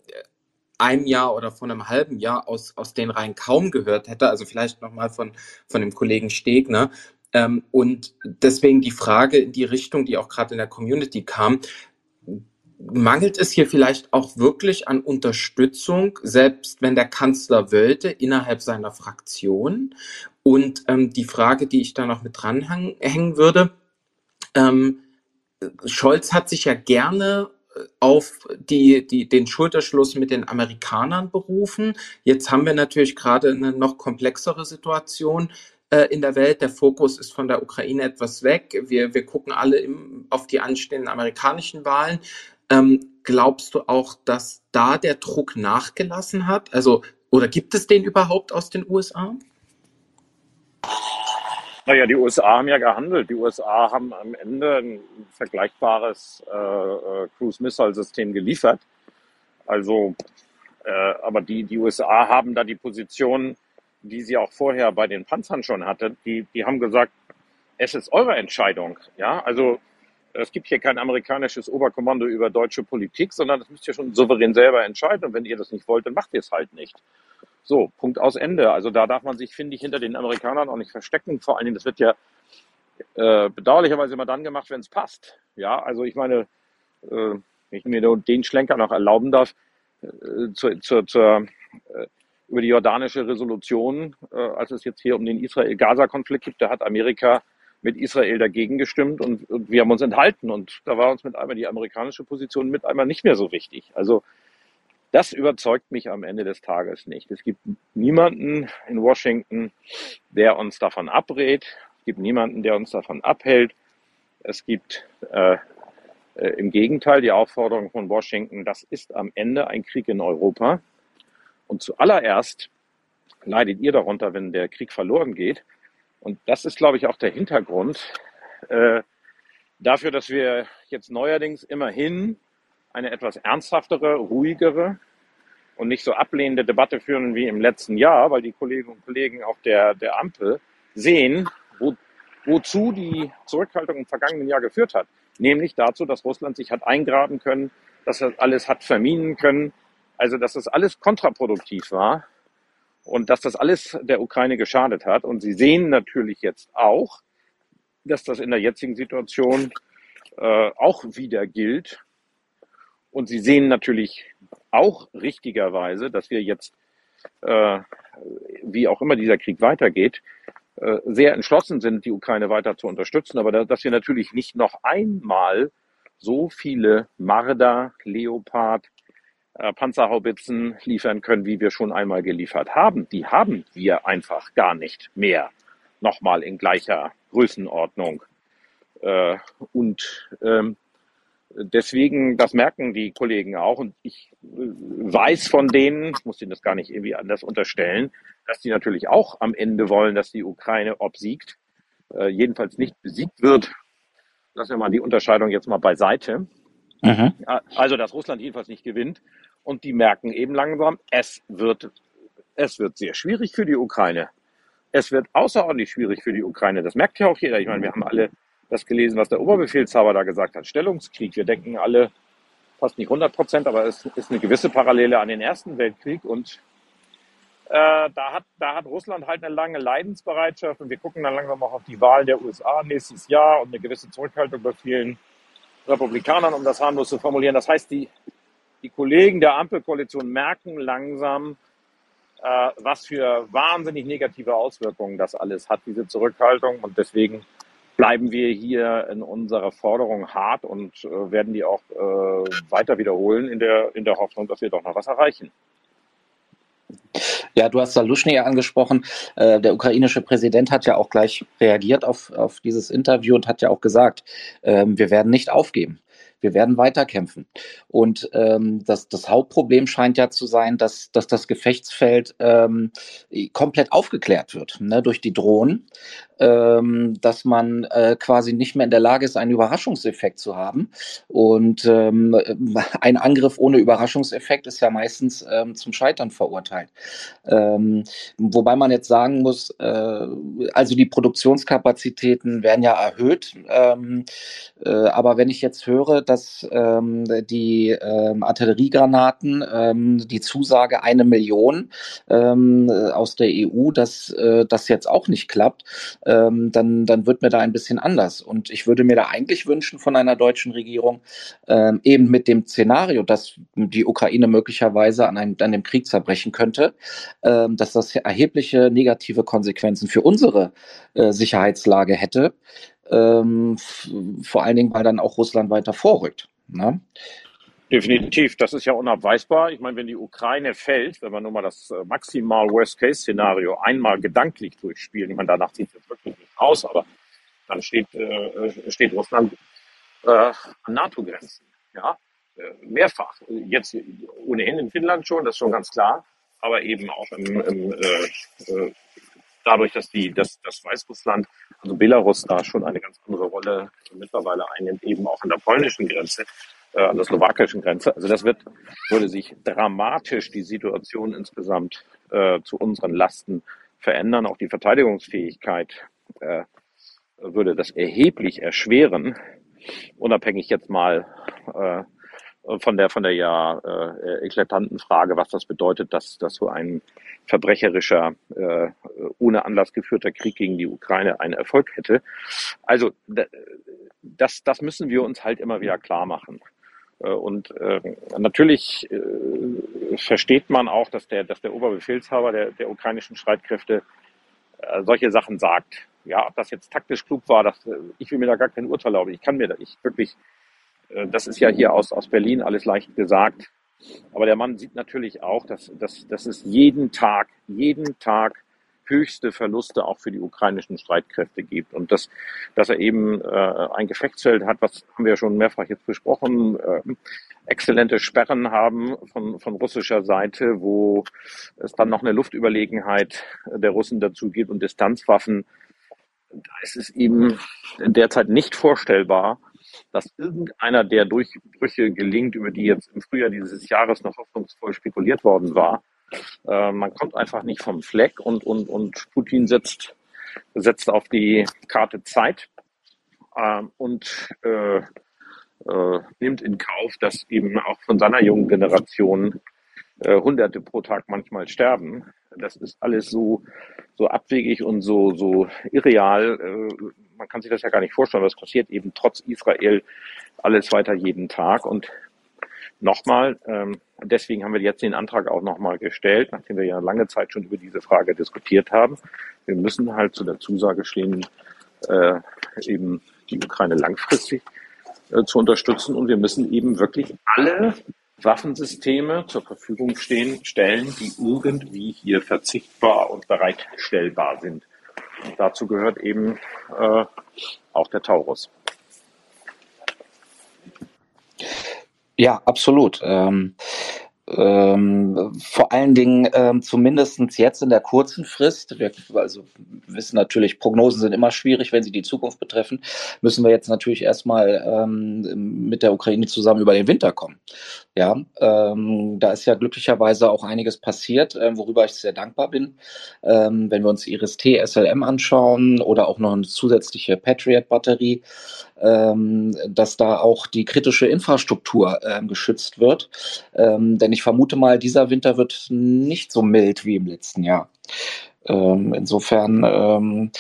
Speaker 5: einem Jahr oder vor einem halben Jahr aus, aus den Reihen kaum gehört hätte. Also vielleicht nochmal von, von dem Kollegen Stegner. Ähm, und deswegen die Frage in die Richtung, die auch gerade in der Community kam mangelt es hier vielleicht auch wirklich an Unterstützung, selbst wenn der Kanzler wollte, innerhalb seiner Fraktion? Und ähm, die Frage, die ich da noch mit dranhängen würde, ähm, Scholz hat sich ja gerne äh, auf die, die, den Schulterschluss mit den Amerikanern berufen. Jetzt haben wir natürlich gerade eine noch komplexere Situation äh, in der Welt. Der Fokus ist von der Ukraine etwas weg. Wir, wir gucken alle im, auf die anstehenden amerikanischen Wahlen. Ähm, glaubst du auch, dass da der Druck nachgelassen hat? Also, oder gibt es den überhaupt aus den USA?
Speaker 3: Naja, die USA haben ja gehandelt. Die USA haben am Ende ein vergleichbares äh, äh, Cruise-Missile-System geliefert. Also, äh, aber die, die USA haben da die Position, die sie auch vorher bei den Panzern schon hatte. Die, die haben gesagt, es ist eure Entscheidung. Ja, also es gibt hier kein amerikanisches Oberkommando über deutsche Politik, sondern das müsst ihr schon souverän selber entscheiden. Und wenn ihr das nicht wollt, dann macht ihr es halt nicht. So, Punkt aus Ende. Also da darf man sich, finde ich, hinter den Amerikanern auch nicht verstecken. Vor allen Dingen, das wird ja äh, bedauerlicherweise immer dann gemacht, wenn es passt. Ja, also ich meine, äh, wenn ich mir den Schlenker noch erlauben darf, äh, zur, zur, zur, äh, über die jordanische Resolution, äh, als es jetzt hier um den Israel-Gaza-Konflikt gibt, da hat Amerika mit Israel dagegen gestimmt und, und, wir haben uns enthalten. Und da war uns mit einmal die amerikanische Position mit einmal nicht mehr so wichtig. Also das überzeugt mich am Ende des Tages nicht. Es gibt niemanden in Washington, der uns davon abrät. Es gibt niemanden, der uns davon abhält. Es gibt äh, äh, im Gegenteil die Aufforderung von Washington, das ist am Ende ein Krieg in Europa. Und zuallererst leidet ihr darunter, wenn der Krieg verloren geht. Und das ist, glaube ich, auch der Hintergrund äh, dafür, dass wir jetzt neuerdings immerhin eine etwas ernsthaftere, ruhigere und nicht so ablehnende Debatte führen wie im letzten Jahr, weil die Kolleginnen und Kollegen auf der, der Ampel sehen, wo, wozu die Zurückhaltung im vergangenen Jahr geführt hat. Nämlich dazu, dass Russland sich hat eingraben können, dass er alles hat verminen können, also dass das alles kontraproduktiv war und dass das alles der Ukraine geschadet hat. Und sie sehen natürlich jetzt auch, dass das in der jetzigen Situation äh, auch wieder gilt. Und sie sehen natürlich auch richtigerweise, dass wir jetzt, äh, wie auch immer dieser Krieg weitergeht, äh, sehr entschlossen sind, die Ukraine weiter zu unterstützen, aber da, dass wir natürlich nicht noch einmal so viele Marder, Leopard, äh, Panzerhaubitzen liefern können, wie wir schon einmal geliefert haben. Die haben wir einfach gar nicht mehr. Nochmal in gleicher Größenordnung. Äh, und ähm, deswegen, das merken die Kollegen auch. Und ich äh, weiß von denen, ich muss ihnen das gar nicht irgendwie anders unterstellen, dass die natürlich auch am Ende wollen, dass die Ukraine obsiegt, äh, jedenfalls nicht besiegt wird. Lassen wir mal die Unterscheidung jetzt mal beiseite. Mhm. Also, dass Russland jedenfalls nicht gewinnt. Und die merken eben langsam, es wird, es wird sehr schwierig für die Ukraine. Es wird außerordentlich schwierig für die Ukraine. Das merkt ja auch jeder. Ich meine, wir haben alle das gelesen, was der Oberbefehlshaber da gesagt hat. Stellungskrieg. Wir denken alle, fast nicht 100 Prozent, aber es ist eine gewisse Parallele an den Ersten Weltkrieg. Und äh, da, hat, da hat Russland halt eine lange Leidensbereitschaft. Und wir gucken dann langsam auch auf die Wahl der USA nächstes Jahr und eine gewisse Zurückhaltung bei vielen Republikanern, um das harmlos zu formulieren. Das heißt, die, die Kollegen der Ampelkoalition merken langsam, äh, was für wahnsinnig negative Auswirkungen das alles hat, diese Zurückhaltung. Und deswegen bleiben wir hier in unserer Forderung hart und äh, werden die auch äh, weiter wiederholen in der, in der Hoffnung, dass wir doch noch was erreichen.
Speaker 4: Ja, du hast Salushny angesprochen. Äh, der ukrainische Präsident hat ja auch gleich reagiert auf, auf dieses Interview und hat ja auch gesagt, äh, wir werden nicht aufgeben wir werden weiterkämpfen. Und ähm, das, das Hauptproblem scheint ja zu sein, dass, dass das Gefechtsfeld ähm, komplett aufgeklärt wird ne, durch die Drohnen, ähm, dass man äh, quasi nicht mehr in der Lage ist, einen Überraschungseffekt zu haben. Und ähm, ein Angriff ohne Überraschungseffekt ist ja meistens ähm, zum Scheitern verurteilt. Ähm, wobei man jetzt sagen muss, äh, also die Produktionskapazitäten werden ja erhöht. Ähm, äh, aber wenn ich jetzt höre, dass ähm, die ähm, Artilleriegranaten, ähm, die Zusage eine Million ähm, aus der EU, dass äh, das jetzt auch nicht klappt, ähm, dann, dann wird mir da ein bisschen anders. Und ich würde mir da eigentlich wünschen von einer deutschen Regierung, ähm, eben mit dem Szenario, dass die Ukraine möglicherweise an, einem, an dem Krieg zerbrechen könnte, ähm, dass das erhebliche negative Konsequenzen für unsere äh, Sicherheitslage hätte ähm, vor allen Dingen, weil dann auch Russland weiter vorrückt. Ne?
Speaker 3: Definitiv, das ist ja unabweisbar. Ich meine, wenn die Ukraine fällt, wenn wir nur mal das äh, maximal Worst-Case-Szenario einmal gedanklich durchspielen, ich meine, danach sieht es wirklich nicht aus, aber dann steht, äh, steht Russland äh, an NATO-Grenzen. Ja, äh, mehrfach. Jetzt ohnehin in Finnland schon, das ist schon ganz klar, aber eben auch im, im äh, äh dadurch, dass die, dass, dass Weißrussland, also Belarus da schon eine ganz andere Rolle mittlerweile einnimmt, eben auch an der polnischen Grenze, äh, an der slowakischen Grenze. Also das wird, würde sich dramatisch die Situation insgesamt äh, zu unseren Lasten verändern. Auch die Verteidigungsfähigkeit äh, würde das erheblich erschweren, unabhängig jetzt mal äh, von der von der ja äh, eklatanten Frage, was das bedeutet, dass, dass so ein verbrecherischer, äh, ohne Anlass geführter Krieg gegen die Ukraine einen Erfolg hätte. Also das, das müssen wir uns halt immer wieder klar machen. Äh, und äh, natürlich äh, versteht man auch, dass der, dass der Oberbefehlshaber der, der ukrainischen Streitkräfte äh, solche Sachen sagt. Ja, ob das jetzt taktisch klug war, das, äh, ich will mir da gar kein Urteil erlauben. Ich kann mir da nicht wirklich das ist ja hier aus, aus Berlin alles leicht gesagt. Aber der Mann sieht natürlich auch, dass, dass, dass es jeden Tag, jeden Tag höchste Verluste auch für die ukrainischen Streitkräfte gibt. Und dass, dass er eben äh, ein Gefechtsfeld hat, was haben wir schon mehrfach jetzt besprochen, äh, exzellente Sperren haben von, von russischer Seite, wo es dann noch eine Luftüberlegenheit der Russen dazu gibt und Distanzwaffen. Da ist es ihm derzeit nicht vorstellbar, dass irgendeiner der Durchbrüche gelingt, über die jetzt im Frühjahr dieses Jahres noch hoffnungsvoll spekuliert worden war. Äh, man kommt einfach nicht vom Fleck und, und, und Putin setzt, setzt auf die Karte Zeit äh, und äh, äh, nimmt in Kauf, dass eben auch von seiner jungen Generation äh, Hunderte pro Tag manchmal sterben. Das ist alles so, so abwegig und so, so irreal. Äh, man kann sich das ja gar nicht vorstellen, was passiert eben trotz Israel alles weiter jeden Tag. Und nochmal, ähm, deswegen haben wir jetzt den Antrag auch nochmal gestellt, nachdem wir ja lange Zeit schon über diese Frage diskutiert haben. Wir müssen halt zu der Zusage stehen, äh, eben die Ukraine langfristig äh, zu unterstützen und wir müssen eben wirklich alle Waffensysteme zur Verfügung stehen, stellen, die irgendwie hier verzichtbar und bereitstellbar sind. Und dazu gehört eben äh, auch der Taurus.
Speaker 4: Ja, absolut. Ähm, ähm, vor allen Dingen ähm, zumindest jetzt in der kurzen Frist, wir also wissen natürlich, Prognosen sind immer schwierig, wenn sie die Zukunft betreffen, müssen wir jetzt natürlich erstmal ähm, mit der Ukraine zusammen über den Winter kommen. Ja, ähm, da ist ja glücklicherweise auch einiges passiert, äh, worüber ich sehr dankbar bin. Ähm, wenn wir uns Iris-T SLM anschauen oder auch noch eine zusätzliche Patriot-Batterie, ähm, dass da auch die kritische Infrastruktur ähm, geschützt wird. Ähm, denn ich vermute mal, dieser Winter wird nicht so mild wie im letzten Jahr. Ähm, insofern ähm,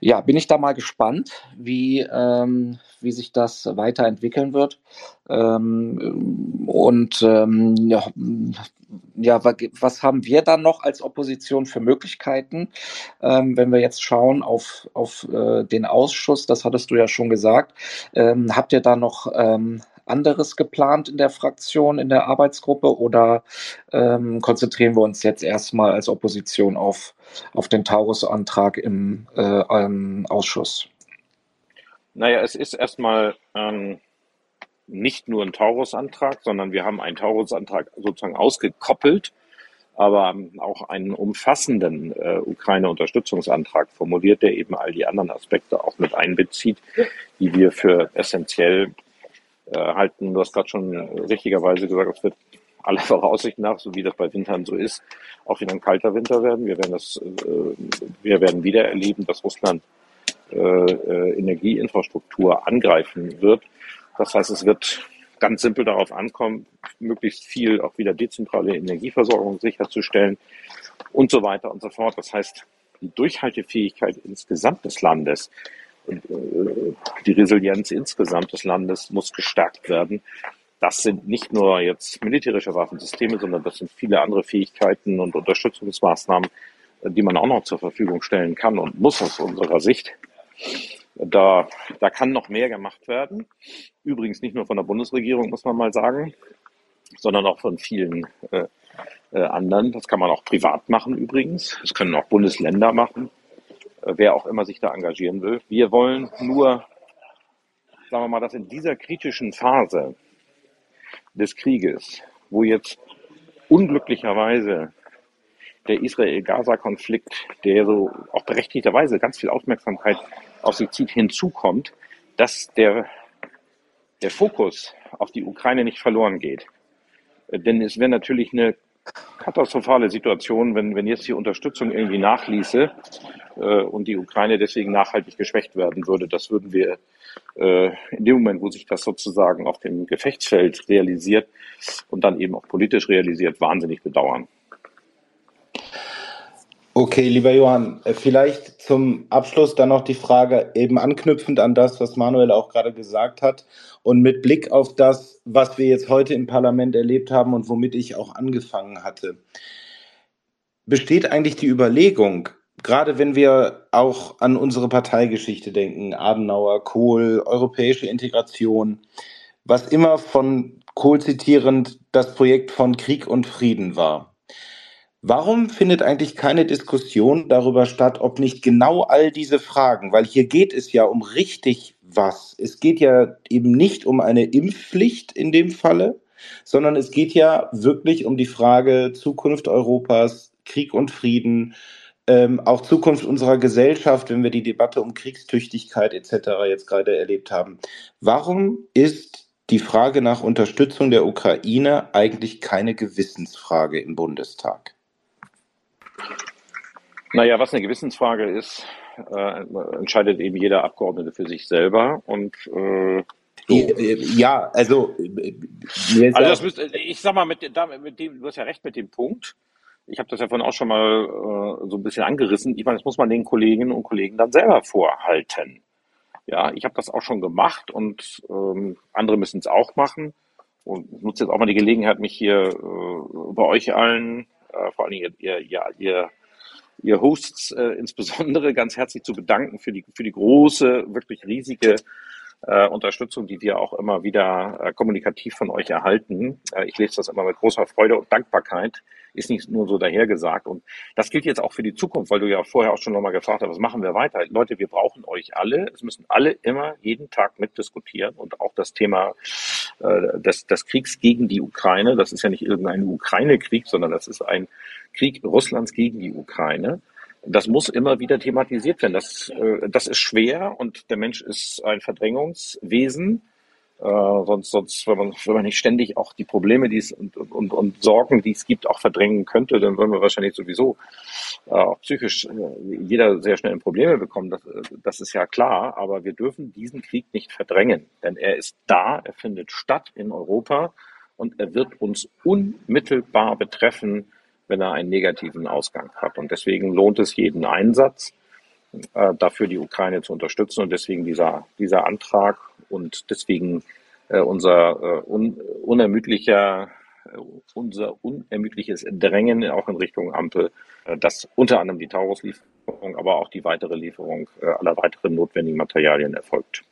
Speaker 4: ja, bin ich da mal gespannt, wie, ähm, wie sich das weiterentwickeln wird. Ähm, und ähm, ja, ja, was haben wir dann noch als Opposition für Möglichkeiten, ähm, wenn wir jetzt schauen auf, auf äh, den Ausschuss, das hattest du ja schon gesagt. Ähm, habt ihr da noch ähm, anderes geplant in der Fraktion, in der Arbeitsgruppe oder ähm, konzentrieren wir uns jetzt erstmal als Opposition auf, auf den Taurus-Antrag im, äh, im Ausschuss?
Speaker 3: Naja, es ist erstmal ähm, nicht nur ein Taurus-Antrag, sondern wir haben einen Taurus-Antrag sozusagen ausgekoppelt, aber auch einen umfassenden äh, Ukraine-Unterstützungsantrag formuliert, der eben all die anderen Aspekte auch mit einbezieht, die wir für essentiell halten. Du hast gerade schon richtigerweise gesagt, es wird aller Voraussicht nach, so wie das bei Wintern so ist, auch wieder ein kalter Winter werden. Wir werden das, äh, wir werden wieder erleben, dass Russland äh, äh, Energieinfrastruktur angreifen wird. Das heißt, es wird ganz simpel darauf ankommen, möglichst viel auch wieder dezentrale Energieversorgung sicherzustellen und so weiter und so fort. Das heißt, die Durchhaltefähigkeit insgesamt des Landes äh, die Resilienz insgesamt des Landes muss gestärkt werden. Das sind nicht nur jetzt militärische Waffensysteme, sondern das sind viele andere Fähigkeiten und Unterstützungsmaßnahmen, die man auch noch zur Verfügung stellen kann und muss aus unserer Sicht. Da, da kann noch mehr gemacht werden. Übrigens nicht nur von der Bundesregierung, muss man mal sagen, sondern auch von vielen äh, äh, anderen. Das kann man auch privat machen übrigens. Das können auch Bundesländer machen, äh, wer auch immer sich da engagieren will. Wir wollen nur, sagen wir mal, dass in dieser kritischen Phase des Krieges, wo jetzt unglücklicherweise der Israel-Gaza-Konflikt, der so auch berechtigterweise ganz viel Aufmerksamkeit auf sich zieht, hinzukommt, dass der, der Fokus auf die Ukraine nicht verloren geht. Denn es wäre natürlich eine katastrophale Situation, wenn, wenn jetzt die Unterstützung irgendwie nachließe äh, und die Ukraine deswegen nachhaltig geschwächt werden würde. Das würden wir äh, in dem Moment, wo sich das sozusagen auf dem Gefechtsfeld realisiert und dann eben auch politisch realisiert, wahnsinnig bedauern.
Speaker 2: Okay, lieber Johann, äh, vielleicht zum Abschluss dann noch die Frage, eben anknüpfend an das, was Manuel auch gerade gesagt hat und mit Blick auf das, was wir jetzt heute im Parlament erlebt haben und womit ich auch angefangen hatte. Besteht eigentlich die Überlegung, gerade wenn wir auch an unsere Parteigeschichte denken, Adenauer, Kohl, europäische Integration, was immer von Kohl zitierend das Projekt von Krieg und Frieden war Warum findet eigentlich keine Diskussion darüber statt, ob nicht genau all diese Fragen, weil hier geht es ja um richtig was. Es geht ja eben nicht um eine Impfpflicht in dem Falle, sondern es geht ja wirklich um die Frage Zukunft Europas, Krieg und Frieden, ähm, auch Zukunft unserer Gesellschaft, wenn wir die Debatte um Kriegstüchtigkeit etc. jetzt gerade erlebt haben. Warum ist die Frage nach Unterstützung der Ukraine eigentlich keine Gewissensfrage im Bundestag?
Speaker 3: Naja, was eine Gewissensfrage ist, äh, entscheidet eben jeder Abgeordnete für sich selber. Und äh,
Speaker 2: ja, also,
Speaker 3: also das müsste, ich sag mal, mit, mit dem, du hast ja recht mit dem Punkt. Ich habe das ja vorhin auch schon mal äh, so ein bisschen angerissen. Ich meine, das muss man den Kolleginnen und Kollegen dann selber vorhalten. Ja, ich habe das auch schon gemacht und ähm, andere müssen es auch machen. und ich nutze jetzt auch mal die Gelegenheit, mich hier äh, bei euch allen, äh, vor allem ihr, ihr, ihr, ihr, ihr Hosts äh, insbesondere, ganz herzlich zu bedanken für die, für die große, wirklich riesige äh, Unterstützung, die wir auch immer wieder äh, kommunikativ von euch erhalten. Äh, ich lese das immer mit großer Freude und Dankbarkeit. Ist nicht nur so dahergesagt. Und das gilt jetzt auch für die Zukunft, weil du ja vorher auch schon nochmal gefragt hast, was machen wir weiter? Leute, wir brauchen euch alle. Es müssen alle immer jeden Tag mitdiskutieren und auch das Thema äh, des, des Kriegs gegen die Ukraine. Das ist ja nicht irgendein Ukraine-Krieg, sondern das ist ein Krieg Russlands gegen die Ukraine. Das muss immer wieder thematisiert werden. Das, äh, das ist schwer und der Mensch ist ein Verdrängungswesen. Äh, sonst, sonst, wenn man, wenn man nicht ständig auch die Probleme, die es und, und, und Sorgen, die es gibt, auch verdrängen könnte, dann würden wir wahrscheinlich sowieso äh, auch psychisch äh, jeder sehr schnell Probleme bekommen. Das, äh, das ist ja klar. Aber wir dürfen diesen Krieg nicht verdrängen, denn er ist da, er findet statt in Europa und er wird uns unmittelbar betreffen wenn er einen negativen Ausgang hat. Und deswegen lohnt es jeden Einsatz, äh, dafür die Ukraine zu unterstützen. Und deswegen dieser, dieser Antrag und deswegen äh, unser äh, un, unermüdlicher äh, unser unermüdliches Drängen auch in Richtung Ampel, äh, dass unter anderem die Tauruslieferung, aber auch die weitere Lieferung äh, aller weiteren notwendigen Materialien erfolgt.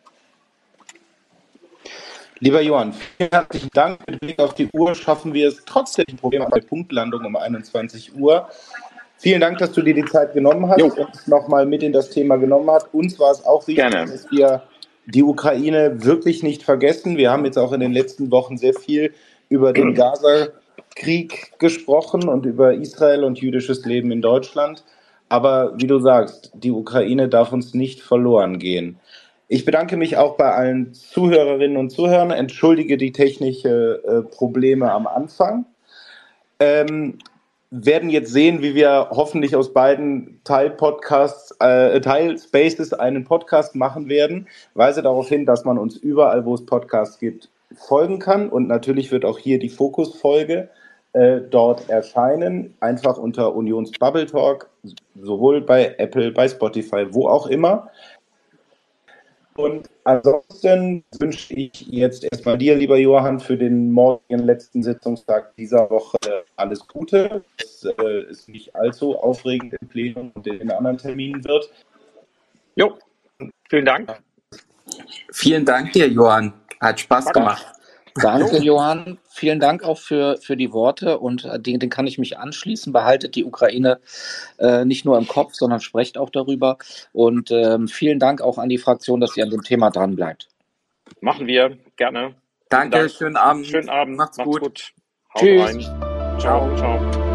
Speaker 2: Lieber Johann, vielen herzlichen Dank. Mit Blick auf die Uhr schaffen wir es trotzdem Problem bei Punktlandung um 21 Uhr. Vielen Dank, dass du dir die Zeit genommen hast jo. und nochmal mit in das Thema genommen hast. Uns war es auch wichtig, Gerne. dass wir die Ukraine wirklich nicht vergessen. Wir haben jetzt auch in den letzten Wochen sehr viel über den Gaza-Krieg gesprochen und über Israel und jüdisches Leben in Deutschland. Aber wie du sagst, die Ukraine darf uns nicht verloren gehen. Ich bedanke mich auch bei allen Zuhörerinnen und Zuhörern, entschuldige die technischen äh, Probleme am Anfang. Ähm, werden jetzt sehen, wie wir hoffentlich aus beiden Teil-Podcasts, äh, Teil-Spaces einen Podcast machen werden. Weise darauf hin, dass man uns überall, wo es Podcasts gibt, folgen kann. Und natürlich wird auch hier die Fokus-Folge äh, dort erscheinen. Einfach unter Unions Bubble Talk, sowohl bei Apple, bei Spotify, wo auch immer. Und ansonsten wünsche ich jetzt erstmal dir, lieber Johann, für den morgigen letzten Sitzungstag dieser Woche alles Gute, dass äh, es nicht allzu aufregend im Plenum und in den anderen Terminen wird.
Speaker 3: Jo, vielen Dank.
Speaker 4: Vielen Dank dir, Johann. Hat Spaß gemacht. Danke, Johann. Vielen Dank auch für, für die Worte und äh, den, den kann ich mich anschließen. Behaltet die Ukraine äh, nicht nur im Kopf, sondern sprecht auch darüber. Und ähm, vielen Dank auch an die Fraktion, dass sie an dem Thema dran bleibt.
Speaker 3: Machen wir gerne.
Speaker 4: Danke, schönen Abend.
Speaker 3: Schönen Abend.
Speaker 4: Macht's, Macht's gut. gut.
Speaker 3: Tschüss. Rein. Ciao, ciao.